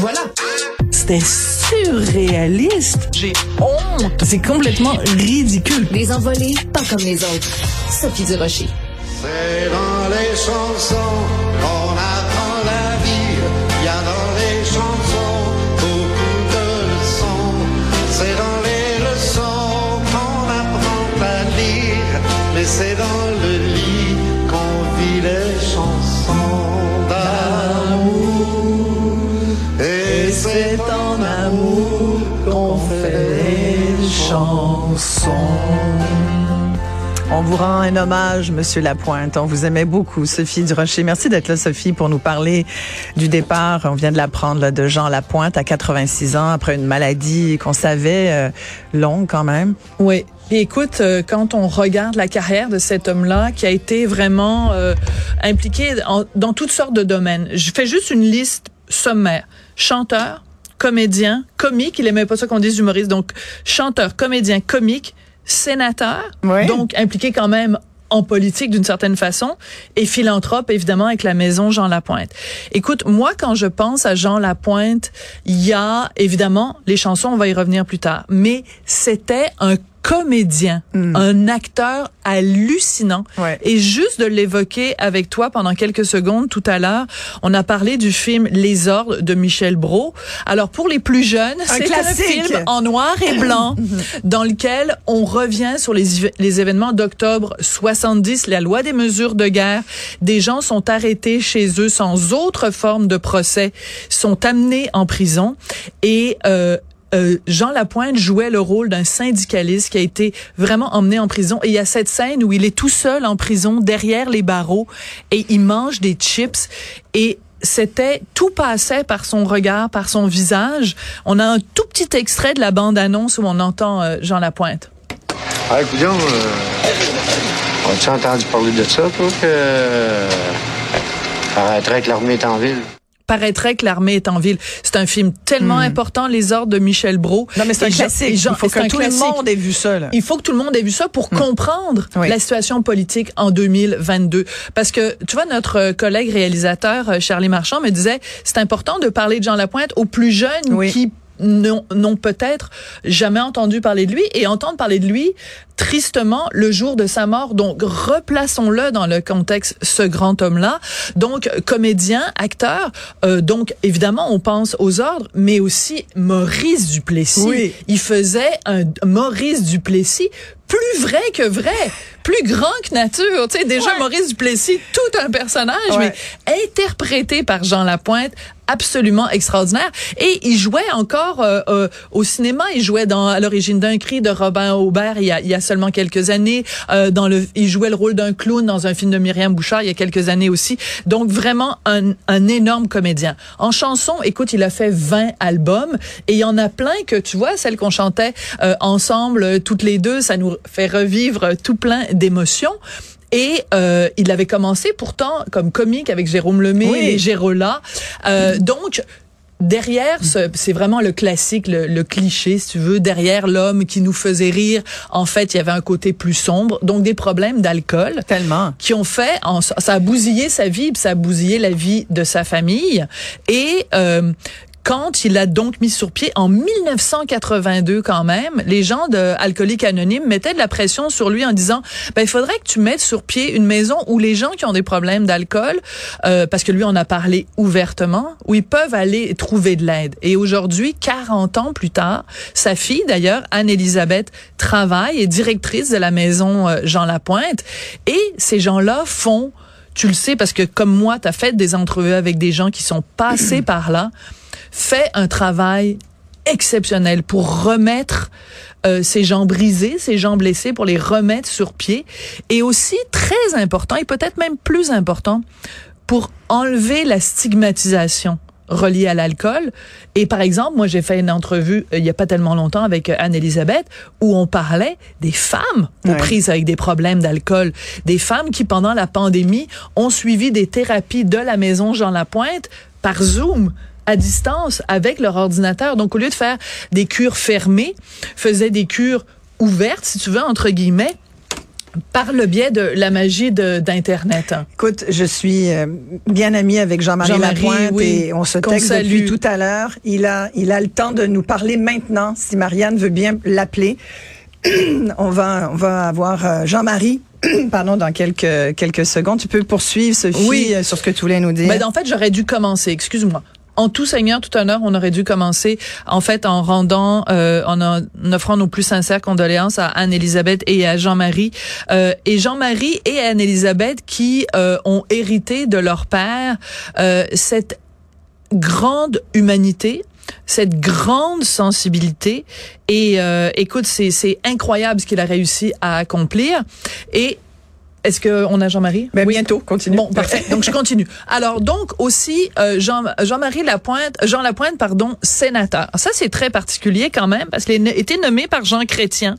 Voilà. C'était surréaliste. J'ai honte. C'est complètement ridicule. Les envolés, pas comme les autres. Sophie Durocher. C'est dans les chansons qu'on apprend la vie. Il y a dans les chansons beaucoup de leçons. C'est dans les leçons qu'on apprend à lire. Mais c'est dans le lit qu'on vit les chansons On vous rend un hommage, Monsieur Lapointe. On vous aimait beaucoup, Sophie Durocher. Merci d'être là, Sophie, pour nous parler du départ. On vient de l'apprendre de Jean Lapointe à 86 ans après une maladie qu'on savait euh, longue quand même. Oui. Écoute, euh, quand on regarde la carrière de cet homme-là, qui a été vraiment euh, impliqué dans toutes sortes de domaines, je fais juste une liste sommaire. Chanteur, comédien, comique, il aimait pas ça qu'on dise humoriste, donc chanteur, comédien, comique, sénateur, Oui. donc impliqué quand même en politique d'une certaine façon. Et philanthrope évidemment avec la maison Jean Lapointe. Écoute, moi quand je pense à Jean Lapointe, il y a évidemment les chansons, on va y revenir plus tard, mais c'était un comédien, un acteur hallucinant. Ouais. Et juste de l'évoquer avec toi pendant quelques secondes tout à l'heure, on a parlé du film Les Ordres de Michel Brault. Alors pour les plus jeunes, c'est un film en noir et blanc dans lequel on revient sur les, les événements d'octobre 70, la loi des mesures de guerre. Des gens sont arrêtés chez eux sans autre forme de procès, sont amenés en prison et euh, euh, Jean Lapointe jouait le rôle d'un syndicaliste qui a été vraiment emmené en prison. Et il y a cette scène où il est tout seul en prison, derrière les barreaux, et il mange des chips. Et c'était tout passait par son regard, par son visage. On a un tout petit extrait de la bande-annonce où on entend euh, Jean Lapointe. Ah, écoute, euh, as-tu entendu parler de ça, toi, que. euh, que l'armée est en ville? Paraîtrait que l'armée est en ville. C'est un film tellement important, Les Ordres de Michel Brault. Non, mais c'est un classique. Jean- Il faut que tout le monde ait vu ça. Là. Il faut que tout le monde ait vu ça pour comprendre Oui. la situation politique en 2022. Parce que, tu vois, notre euh, collègue réalisateur, euh, Charlie Marchand, me disait, c'est important de parler de Jean Lapointe aux plus jeunes Oui. qui n'ont peut-être jamais entendu parler de lui et entendre parler de lui tristement le jour de sa mort. Donc, replaçons-le dans le contexte, ce grand homme-là. Donc, comédien, acteur. euh, donc, évidemment, on pense aux ordres, mais aussi Maurice Duplessis. Oui. Il faisait un Maurice Duplessis plus vrai que vrai, plus grand que nature. Tu sais, déjà Maurice Duplessis, tout un personnage, Ouais. mais interprété par Jean Lapointe, absolument extraordinaire. Et il jouait encore euh, euh, au cinéma. Il jouait dans à l'origine d'un cri de Robin Aubert il y a, il y a seulement quelques années. Euh, dans le, il jouait le rôle d'un clown dans un film de Myriam Bouchard il y a quelques années aussi. Donc vraiment un, un énorme comédien. En chanson, écoute, il a fait 20 albums et il y en a plein que tu vois, celles qu'on chantait euh, ensemble toutes les deux, ça nous fait revivre tout plein d'émotions. Et euh, il avait commencé pourtant comme comique avec Jérôme Lemay, Oui. les Gérola. Euh, donc derrière, ce- c'est vraiment le classique, le, le cliché, si tu veux. Derrière l'homme qui nous faisait rire, en fait, il y avait un côté plus sombre. Donc des problèmes d'alcool Tellement. qui ont fait, en- ça a bousillé sa vie, puis ça a bousillé la vie de sa famille. Et euh, quand il a donc mis sur pied en 1982 quand même, les gens de Alcooliques Anonymes mettaient de la pression sur lui en disant, ben il faudrait que tu mettes sur pied une maison où les gens qui ont des problèmes d'alcool, euh, parce que lui en a parlé ouvertement, où ils peuvent aller trouver de l'aide. Et aujourd'hui, 40 ans plus tard, sa fille d'ailleurs, Anne-Élisabeth, travaille et directrice de la maison euh, Jean Lapointe. Et ces gens-là font tu le sais parce que comme moi, tu as fait des entrevues avec des gens qui sont passés par là, fait un travail exceptionnel pour remettre euh, ces gens brisés, ces gens blessés, pour les remettre sur pied. Et aussi, très important, et peut-être même plus important, pour enlever la stigmatisation reliée à l'alcool. Et par exemple, moi, j'ai fait une entrevue euh, il y a pas tellement longtemps avec euh, Anne-Elisabeth où on parlait des femmes aux Ouais. prises avec des problèmes d'alcool. Des femmes qui, pendant la pandémie, ont suivi des thérapies de la maison Jean Lapointe par Zoom à distance avec leur ordinateur. Donc, au lieu de faire des cures fermées, faisaient des cures ouvertes, si tu veux, entre guillemets, Par le biais de la magie d'Internet. Écoute, je suis euh, bien amie avec Jean-Marie Jean-Marie, Lapointe oui, et on se texte salue. depuis tout à l'heure. Il a, il a le temps de nous parler maintenant, si Marianne veut bien l'appeler. on va, on va avoir euh, Jean-Marie, pardon, dans quelques quelques secondes. Tu peux poursuivre, Sophie, Oui. euh, sur ce que tu voulais nous dire. Ben, en fait, j'aurais dû commencer, excuse-moi. En tout seigneur, tout honneur, on aurait dû commencer en fait en rendant, euh, en, offrant nos plus sincères condoléances à Anne-Élisabeth et à Jean-Marie. Euh, et Jean-Marie et Anne-Élisabeth qui euh, ont hérité de leur père euh, cette grande humanité, cette grande sensibilité. Et euh, écoute, c'est c'est incroyable ce qu'il a réussi à accomplir. Et est-ce qu'on a Jean-Marie? Ben, bientôt, continue. Bon, parfait. Donc, je continue. Alors, donc, aussi, euh, Jean, Jean-Marie Lapointe, Jean Lapointe, pardon, sénateur. Ça, c'est très particulier quand même, parce qu'il a été nommé par Jean Chrétien.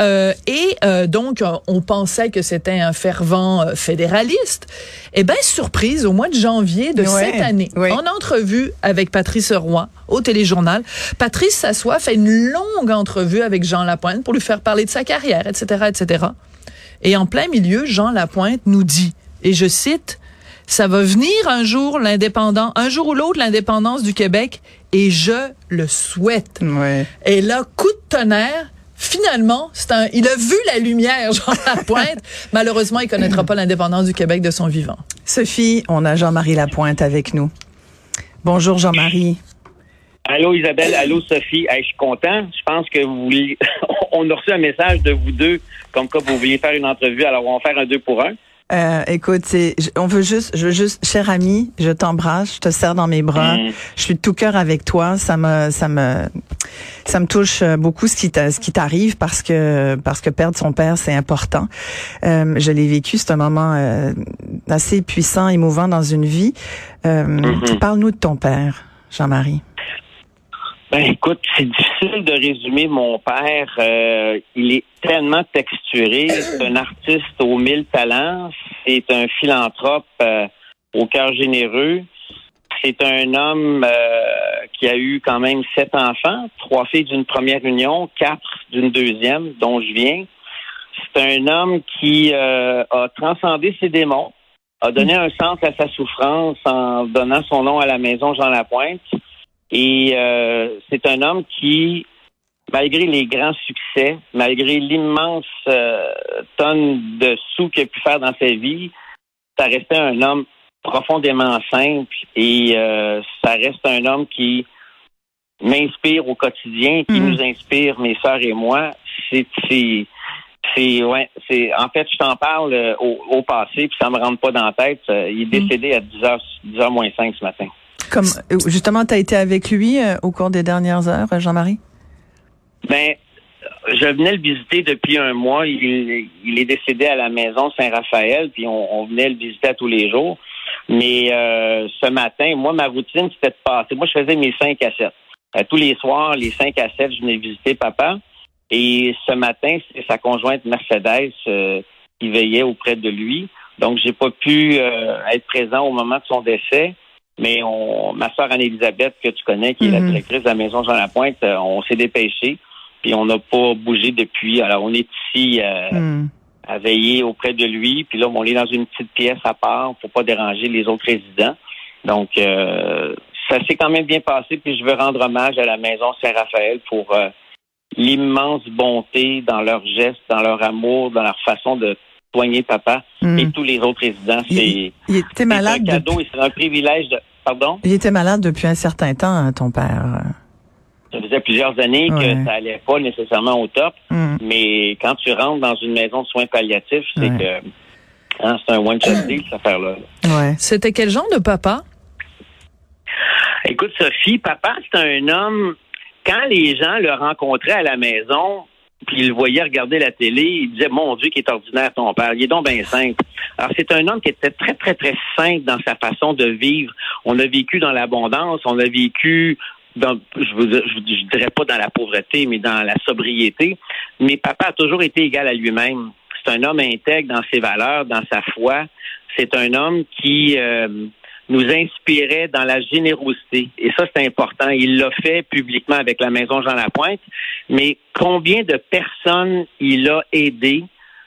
Euh, et euh, donc, on pensait que c'était un fervent euh, fédéraliste. Eh ben, surprise, au mois de janvier de Ouais, cette année, ouais. en entrevue avec Patrice Roy au téléjournal, Patrice s'assoit, fait une longue entrevue avec Jean Lapointe pour lui faire parler de sa carrière, etc., etc. Et en plein milieu, Jean Lapointe nous dit, et je cite, ça va venir un jour l'indépendant, un jour ou l'autre l'indépendance du Québec, et je le souhaite. Ouais. Et là, coup de tonnerre. Finalement, c'est un, il a vu la lumière, Jean Lapointe. Malheureusement, il connaîtra pas l'indépendance du Québec de son vivant. Sophie, on a Jean-Marie Lapointe avec nous. Bonjour Jean-Marie. Allô Isabelle, allô Sophie. Hey, je suis content. Je pense que vous vouliez... on a reçu un message de vous deux comme quoi vous vouliez faire une entrevue. Alors on va faire un deux pour un. Euh, écoute, on veut juste, je veux juste, cher ami, je t'embrasse, je te serre dans mes bras, Mm. je suis de tout cœur avec toi. Ça me, ça me, ça me touche euh, beaucoup ce qui ce qui t'arrive parce que parce que perdre son père c'est important. Euh, je l'ai vécu, c'est un moment euh, assez puissant, émouvant dans une vie. Euh, Mhm. Parle-nous de ton père, Jean-Marie. Ben écoute, c'est difficile de résumer mon père. Euh, il est tellement texturé. C'est un artiste aux mille talents. C'est un philanthrope euh, au cœur généreux. C'est un homme euh, qui a eu quand même sept enfants, trois filles d'une première union, quatre d'une deuxième, dont je viens. C'est un homme qui euh, a transcendé ses démons, a donné un sens à sa souffrance en donnant son nom à la maison Jean Lapointe. Et euh, c'est un homme qui, malgré les grands succès, malgré l'immense euh, tonne de sous qu'il a pu faire dans sa vie, ça restait un homme profondément simple et euh, ça reste un homme qui m'inspire au quotidien, qui Mhm. nous inspire, mes sœurs et moi. C'est, c'est, ouais, c'est, en fait, je t'en parle euh, au, au passé, puis ça me rentre pas dans la tête. Euh, il est décédé à 10h, 10h moins 5 ce matin. Comme justement, tu as été avec lui euh, au cours des dernières heures, Jean-Marie? Ben, je venais le visiter depuis un mois. Il, est décédé à la maison Saint-Raphaël, puis on, venait le visiter à tous les jours. Mais euh, ce matin, moi, ma routine, c'était de passer. Moi, je faisais mes 5 à 7. Euh, tous les soirs, les 5 à 7, je venais visiter papa. Et ce matin, c'est sa conjointe Mercedes qui veillait auprès de lui. Donc, j'ai pas pu être présent au moment de son décès. Mais on, ma sœur Anne-Élisabeth, que tu connais, qui est la Mhm. directrice de la maison Jean Lapointe, euh, on s'est dépêché puis on n'a pas bougé depuis. Alors, on est ici euh, Hmm. à veiller auprès de lui. Puis là, on est dans une petite pièce à part pour pas déranger les autres résidents. Donc, euh, ça s'est quand même bien passé. Puis je veux rendre hommage à la maison Saint-Raphaël pour euh, l'immense bonté dans leurs gestes, dans leur amour, dans leur façon de soigner papa et tous les autres résidents. Il, C'est un cadeau depuis- et c'est un privilège de... Pardon? il était malade depuis un certain temps, hein, ton père. Ça faisait plusieurs années Ouais. que ça allait pas nécessairement au top. Hmm. Mais quand tu rentres dans une maison de soins palliatifs, c'est Ouais. que hein, c'est un one-shot deal, cette affaire-là. Ouais. C'était quel genre de papa? Écoute, Sophie, papa, c'est un homme, quand les gens le rencontraient à la maison, puis ils le voyaient regarder la télé, ils disaient, mon Dieu, qui est ordinaire ton père. Il est donc bien simple. Alors, c'est un homme qui était très, très, très simple dans sa façon de vivre. On a vécu dans l'abondance, on a vécu dans, je, vous- je dirais pas dans la pauvreté, mais dans la sobriété. Mais papa a toujours été égal à lui-même. C'est un homme intègre dans ses valeurs, dans sa foi. C'est un homme qui euh, nous inspirait dans la générosité. Et ça, c'est important. Il l'a fait publiquement avec la Maison Jean Lapointe. Mais combien de personnes il a aidé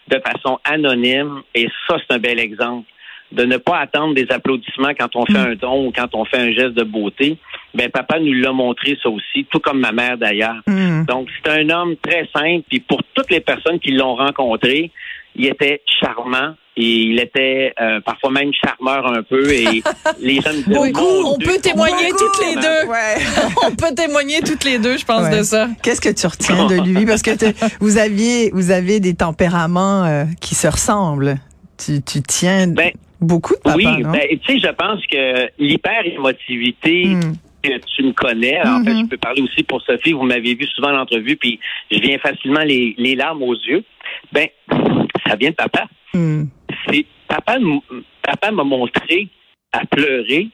de façon anonyme? Et ça, c'est un bel exemple de ne pas attendre des applaudissements quand on fait un don ou quand on fait un geste de beauté. Ben papa nous l'a montré ça aussi, tout comme ma mère d'ailleurs. Mm. Donc c'est un homme très simple. Puis pour toutes les personnes qui l'ont rencontré, il était charmant et il était euh, parfois même charmeur un peu. Et les gens me disaient, Oui, Mon on peut témoigner toutes les deux. Ouais. On peut témoigner toutes les deux, je pense, Ouais. de ça. Qu'est-ce que tu retiens de lui? Parce que te- vous aviez vous avez des tempéraments euh, qui se ressemblent. Tu, tu tiens Ben, beaucoup de papa, oui, ben, tu sais, je pense que l'hyper-émotivité, Mm. que tu me connais, en fait, je peux parler aussi pour Sophie, vous m'avez vu souvent en entrevue, puis je viens facilement les, les larmes aux yeux. Ben, ça vient de papa. Mm. C'est papa, papa m'a montré à pleurer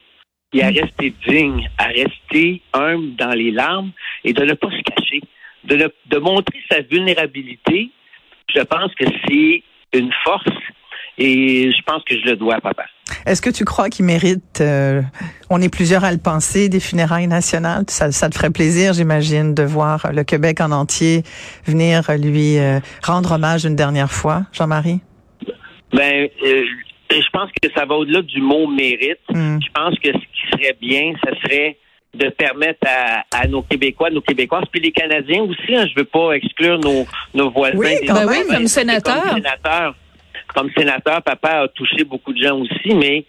et à rester digne, à rester humble dans les larmes et de ne pas se cacher, de, ne- de montrer sa vulnérabilité. Je pense que c'est une force et je pense que je le dois à papa. Est-ce que tu crois qu'il mérite euh, On est plusieurs à le penser des funérailles nationales? Ça, ça te ferait plaisir, j'imagine, de voir le Québec en entier venir lui euh, rendre hommage une dernière fois, Jean-Marie? Ben, euh, je pense que ça va au-delà du mot mérite. Mm. Je pense que ce qui serait bien, ce serait de permettre à, à nos Québécois, nos Québécoises, puis les Canadiens aussi, hein, je veux pas exclure nos, nos voisins. Oui, des Ben oui, sénateur. Comme sénateur, comme sénateur, papa a touché beaucoup de gens aussi, mais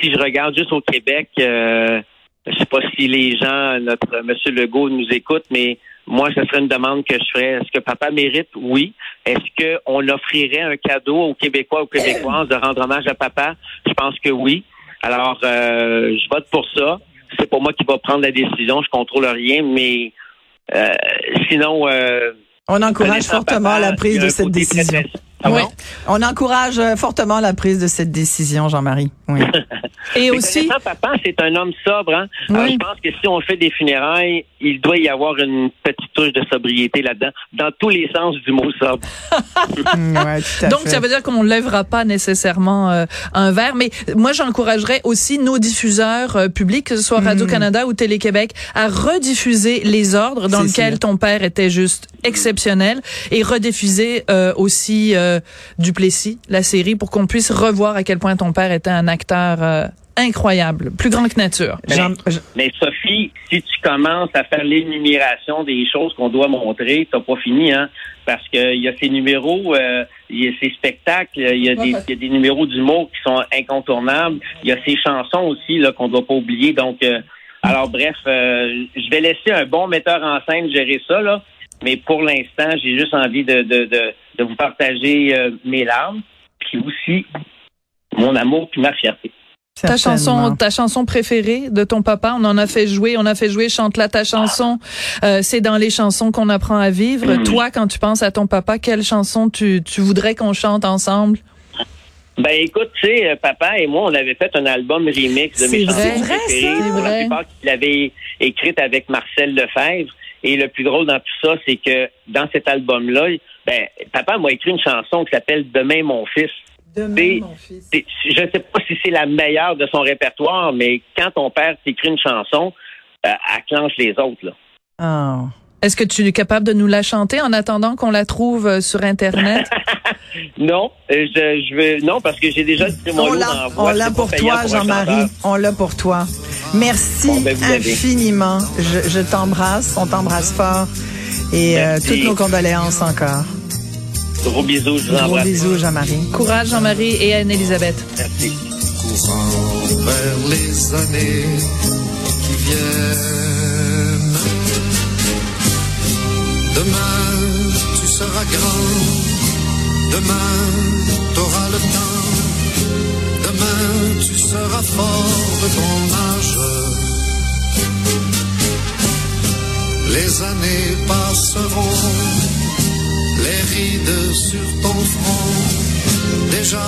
si je regarde juste au Québec, euh, je sais pas si les gens, notre Monsieur Legault nous écoute, mais moi, ce serait une demande que je ferais. Est-ce que papa mérite? Oui. Est-ce qu'on offrirait un cadeau aux Québécois, aux Québécoises de rendre hommage à papa? Je pense que oui. Alors, euh, je vote pour ça. C'est pas moi qui va prendre la décision. Je contrôle rien, mais euh, sinon, euh, On encourage fortement papa, la prise de cette très, décision. très- Pardon? Oui. On encourage euh, fortement la prise de cette décision, Jean-Marie. Oui. Et aussi, papa, c'est un homme sobre. Hein? Alors, je pense que si on fait des funérailles, il doit y avoir une petite touche de sobriété là-dedans, dans tous les sens du mot sobre. Ouais, tout à donc fait. ça veut dire qu'on ne lèvera pas nécessairement euh, un verre. Mais moi, j'encouragerais aussi nos diffuseurs euh, publics, que ce soit Mm. Radio-Canada ou Télé-Québec, à rediffuser les ordres dans lesquels ton père était juste exceptionnel et rediffuser euh, aussi euh, Duplessis, la série, pour qu'on puisse revoir à quel point ton père était un acteur euh, incroyable, plus grand que nature. Mais Sophie, si tu commences à faire l'énumération des choses qu'on doit montrer, t'as pas fini, hein? Parce qu'il y a ces numéros, euh, il y a ces spectacles, il y a des, il y a des numéros d'humour qui sont incontournables. Il y a ces chansons aussi là qu'on doit pas oublier. Donc, euh, alors bref, euh, je vais laisser un bon metteur en scène gérer ça là. Mais pour l'instant, j'ai juste envie de, de, de, de vous partager euh, mes larmes, puis aussi mon amour puis ma fierté. Ta chanson, ta chanson préférée de ton papa, on en a fait jouer, on a fait jouer chante là ta chanson. Euh, c'est dans les chansons qu'on apprend à vivre. Mhm. Toi, quand tu penses à ton papa, quelle chanson tu, tu voudrais qu'on chante ensemble? Ben écoute, tu sais, euh, papa et moi, on avait fait un album remix de C'est mes vrai, chansons vrai, préférées. ça. Pour C'est vrai. La plupart qu'il avait écrite avec Marcel Lefebvre. Et le plus drôle dans tout ça, c'est que dans cet album-là, ben, papa m'a écrit une chanson qui s'appelle Demain mon fils. Demain, mon C'est- Je ne sais pas si c'est la meilleure de son répertoire, mais quand ton père t'écrit une chanson, euh, elle clenche les autres. Là. Ah. Est-ce que tu es capable de nous la chanter en attendant qu'on la trouve euh, sur Internet? Non, euh, je, je veux non parce que j'ai déjà le On trémolo dans l'a, la on l'a pour toi, Jean-Marie. On l'a pour toi. Merci Bon, ben, infiniment. Je, je t'embrasse. On t'embrasse fort. Et euh, toutes nos condoléances encore. Gros bisous, je vous Gros bisous, Jean-Marie. Courage, Jean-Marie et Anne-Elisabeth. Merci. courant vers les années qui viennent. Demain, tu seras grand. Demain, t'auras le temps. Seras fort de ton âge. Les années passeront, les rides sur ton front. Déjà